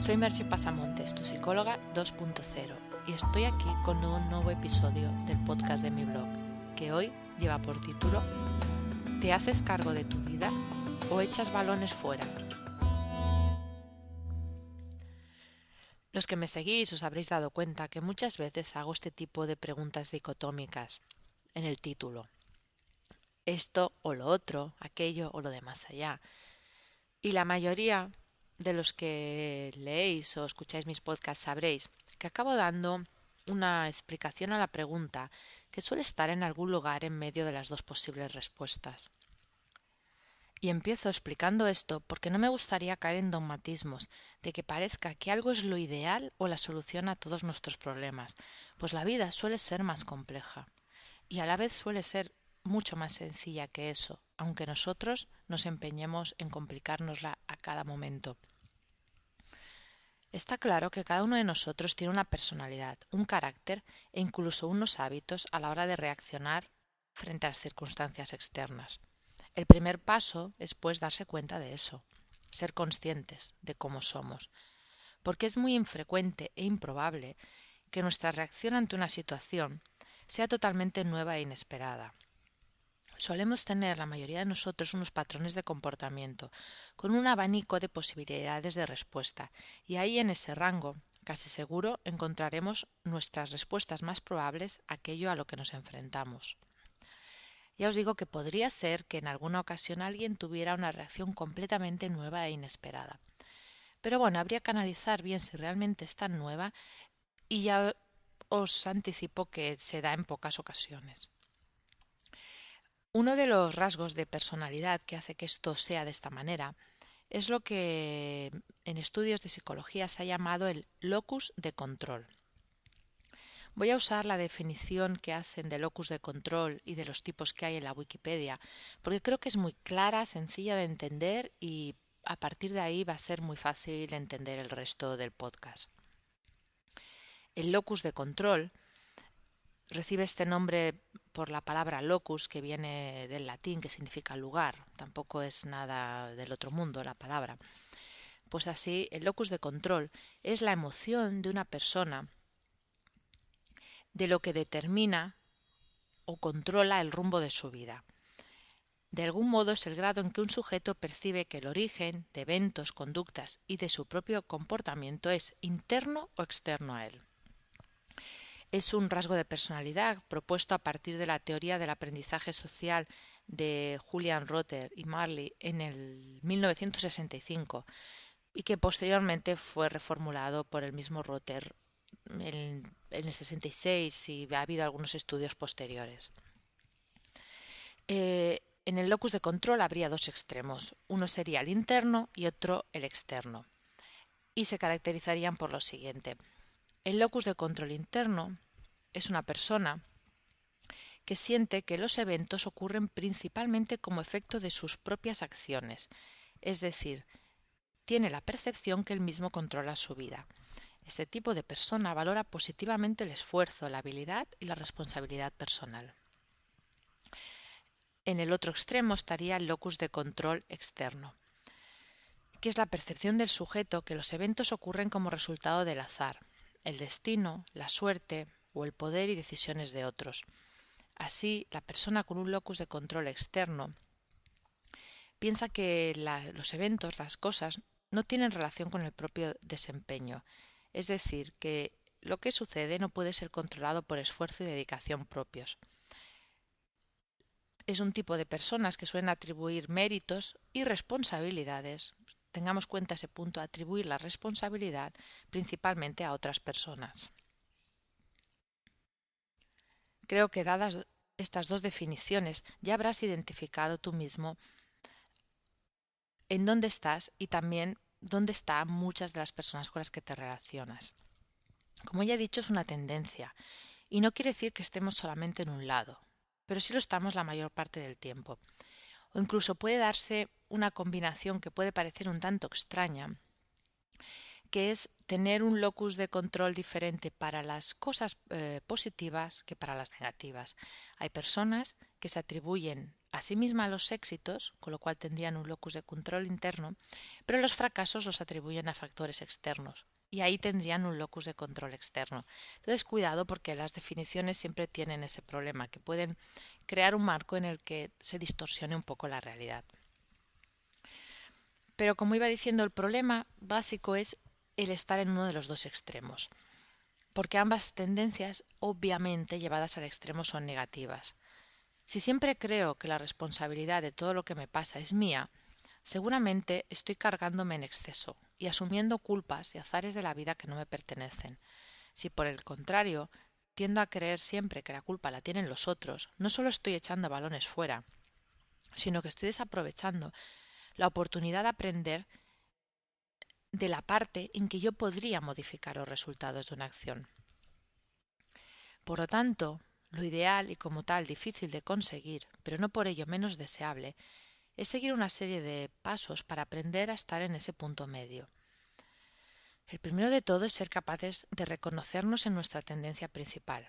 Soy Merche Pasamontes, tu psicóloga 2.0, y estoy aquí con un nuevo episodio del podcast de mi blog, que hoy lleva por título ¿Te haces cargo de tu vida o echas balones fuera? Los que me seguís os habréis dado cuenta que muchas veces hago este tipo de preguntas dicotómicas en el título. Esto o lo otro, aquello o lo de más allá. Y la mayoría de los que leéis o escucháis mis podcasts sabréis que acabo dando una explicación a la pregunta que suele estar en algún lugar en medio de las dos posibles respuestas. Y empiezo explicando esto porque no me gustaría caer en dogmatismos de que parezca que algo es lo ideal o la solución a todos nuestros problemas, pues la vida suele ser más compleja y a la vez suele ser mucho más sencilla que eso, aunque nosotros nos empeñemos en complicárnosla a cada momento. Está claro que cada uno de nosotros tiene una personalidad, un carácter e incluso unos hábitos a la hora de reaccionar frente a las circunstancias externas. El primer paso es pues darse cuenta de eso, ser conscientes de cómo somos, porque es muy infrecuente e improbable que nuestra reacción ante una situación sea totalmente nueva e inesperada. Solemos tener la mayoría de nosotros unos patrones de comportamiento, con un abanico de posibilidades de respuesta, y ahí en ese rango, casi seguro, encontraremos nuestras respuestas más probables a aquello a lo que nos enfrentamos. Ya os digo que podría ser que en alguna ocasión alguien tuviera una reacción completamente nueva e inesperada. Pero bueno, habría que analizar bien si realmente es tan nueva y ya os anticipo que se da en pocas ocasiones. Uno de los rasgos de personalidad que hace que esto sea de esta manera es lo que en estudios de psicología se ha llamado el locus de control. Voy a usar la definición que hacen de locus de control y de los tipos que hay en la Wikipedia, porque creo que es muy clara, sencilla de entender y a partir de ahí va a ser muy fácil entender el resto del podcast. El locus de control recibe este nombre por la palabra locus, que viene del latín, que significa lugar. Tampoco es nada del otro mundo la palabra. Pues así, el locus de control es la emoción de una persona de lo que determina o controla el rumbo de su vida. De algún modo es el grado en que un sujeto percibe que el origen de eventos, conductas y de su propio comportamiento es interno o externo a él es un rasgo de personalidad propuesto a partir de la teoría del aprendizaje social de Julian Rotter y Marley en el 1965 y que posteriormente fue reformulado por el mismo Rotter en, el 66 y ha habido algunos estudios posteriores. Eh, en el locus de control habría dos extremos, uno sería el interno y otro el externo, y se caracterizarían por lo siguiente. El locus de control interno es una persona que siente que los eventos ocurren principalmente como efecto de sus propias acciones, es decir, tiene la percepción que él mismo controla su vida. Este tipo de persona valora positivamente el esfuerzo, la habilidad y la responsabilidad personal. En el otro extremo estaría el locus de control externo, que es la percepción del sujeto que los eventos ocurren como resultado del azar, el destino, la suerte, o el poder y decisiones de otros. Así, la persona con un locus de control externo piensa que los eventos, las cosas, no tienen relación con el propio desempeño, es decir, que lo que sucede no puede ser controlado por esfuerzo y dedicación propios. Es un tipo de personas que suelen atribuir méritos y responsabilidades. Tengamos cuenta ese punto, atribuir la responsabilidad principalmente a otras personas. Creo que dadas estas dos definiciones ya habrás identificado tú mismo en dónde estás y también dónde están muchas de las personas con las que te relacionas. Como ya he dicho, es una tendencia y no quiere decir que estemos solamente en un lado, pero sí lo estamos la mayor parte del tiempo. O incluso puede darse una combinación que puede parecer un tanto extraña, que es tener un locus de control diferente para las cosas eh, positivas que para las negativas. Hay personas que se atribuyen a sí misma los éxitos, con lo cual tendrían un locus de control interno, pero los fracasos los atribuyen a factores externos, y ahí tendrían un locus de control externo. Entonces, cuidado porque las definiciones siempre tienen ese problema, que pueden crear un marco en el que se distorsione un poco la realidad. Pero como iba diciendo, el problema básico es el estar en uno de los dos extremos, porque ambas tendencias, obviamente llevadas al extremo, son negativas. Si siempre creo que la responsabilidad de todo lo que me pasa es mía, seguramente estoy cargándome en exceso y asumiendo culpas y azares de la vida que no me pertenecen. Si por el contrario tiendo a creer siempre que la culpa la tienen los otros, no solo estoy echando balones fuera, sino que estoy desaprovechando la oportunidad de aprender de la parte en que yo podría modificar los resultados de una acción. Por lo tanto, lo ideal y como tal difícil de conseguir, pero no por ello menos deseable, es seguir una serie de pasos para aprender a estar en ese punto medio. El primero de todo es ser capaces de reconocernos en nuestra tendencia principal.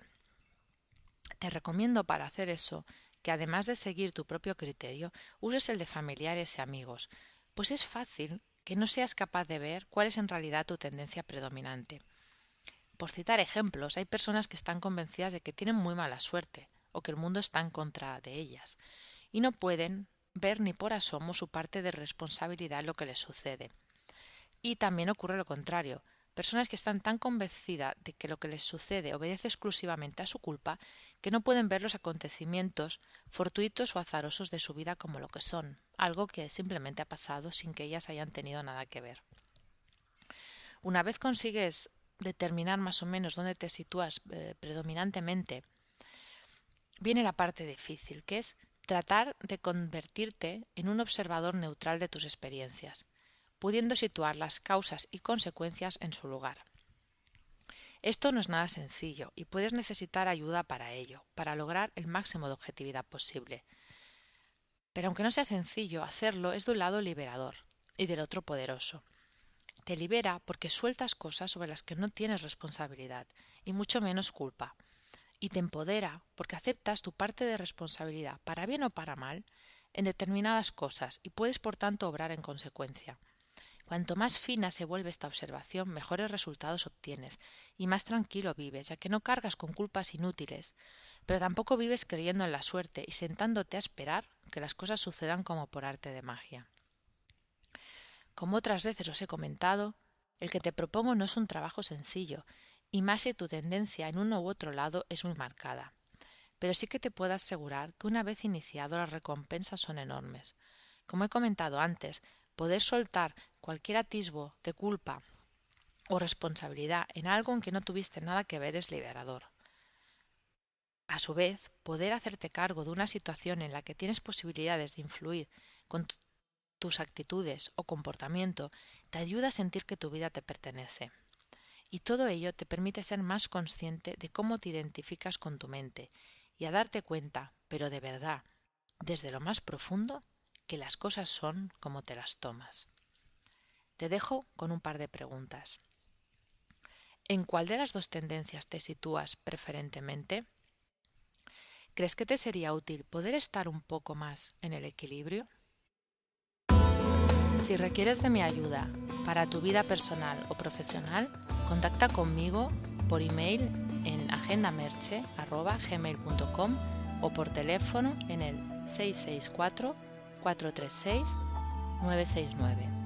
Te recomiendo para hacer eso que además de seguir tu propio criterio, uses el de familiares y amigos, pues es fácil que no seas capaz de ver cuál es en realidad tu tendencia predominante. Por citar ejemplos, hay personas que están convencidas de que tienen muy mala suerte o que el mundo está en contra de ellas y no pueden ver ni por asomo su parte de responsabilidad en lo que les sucede. Y también ocurre lo contrario. Personas que están tan convencidas de que lo que les sucede obedece exclusivamente a su culpa que no pueden ver los acontecimientos fortuitos o azarosos de su vida como lo que son, algo que simplemente ha pasado sin que ellas hayan tenido nada que ver. Una vez consigues determinar más o menos dónde te sitúas eh, predominantemente, viene la parte difícil, que es tratar de convertirte en un observador neutral de tus experiencias, pudiendo situar las causas y consecuencias en su lugar. Esto no es nada sencillo y puedes necesitar ayuda para ello, para lograr el máximo de objetividad posible. Pero aunque no sea sencillo, hacerlo es de un lado liberador y del otro poderoso. Te libera porque sueltas cosas sobre las que no tienes responsabilidad y mucho menos culpa, y te empodera porque aceptas tu parte de responsabilidad, para bien o para mal, en determinadas cosas y puedes por tanto obrar en consecuencia. Cuanto más fina se vuelve esta observación, mejores resultados obtienes y más tranquilo vives, ya que no cargas con culpas inútiles, pero tampoco vives creyendo en la suerte y sentándote a esperar que las cosas sucedan como por arte de magia. Como otras veces os he comentado, el que te propongo no es un trabajo sencillo y más si tu tendencia en uno u otro lado es muy marcada. Pero sí que te puedo asegurar que una vez iniciado las recompensas son enormes. Como he comentado antes, poder soltar cualquier atisbo de culpa o responsabilidad en algo en que no tuviste nada que ver es liberador. A su vez, poder hacerte cargo de una situación en la que tienes posibilidades de influir con tus actitudes o comportamiento te ayuda a sentir que tu vida te pertenece y todo ello te permite ser más consciente de cómo te identificas con tu mente y a darte cuenta, pero de verdad, desde lo más profundo, que las cosas son como te las tomas. Te dejo con un par de preguntas. ¿En cuál de las dos tendencias te sitúas preferentemente? ¿Crees que te sería útil poder estar un poco más en el equilibrio? Si requieres de mi ayuda para tu vida personal o profesional, Contacta conmigo por email en agendamerche.gmail.com o por teléfono en el 664-436-969.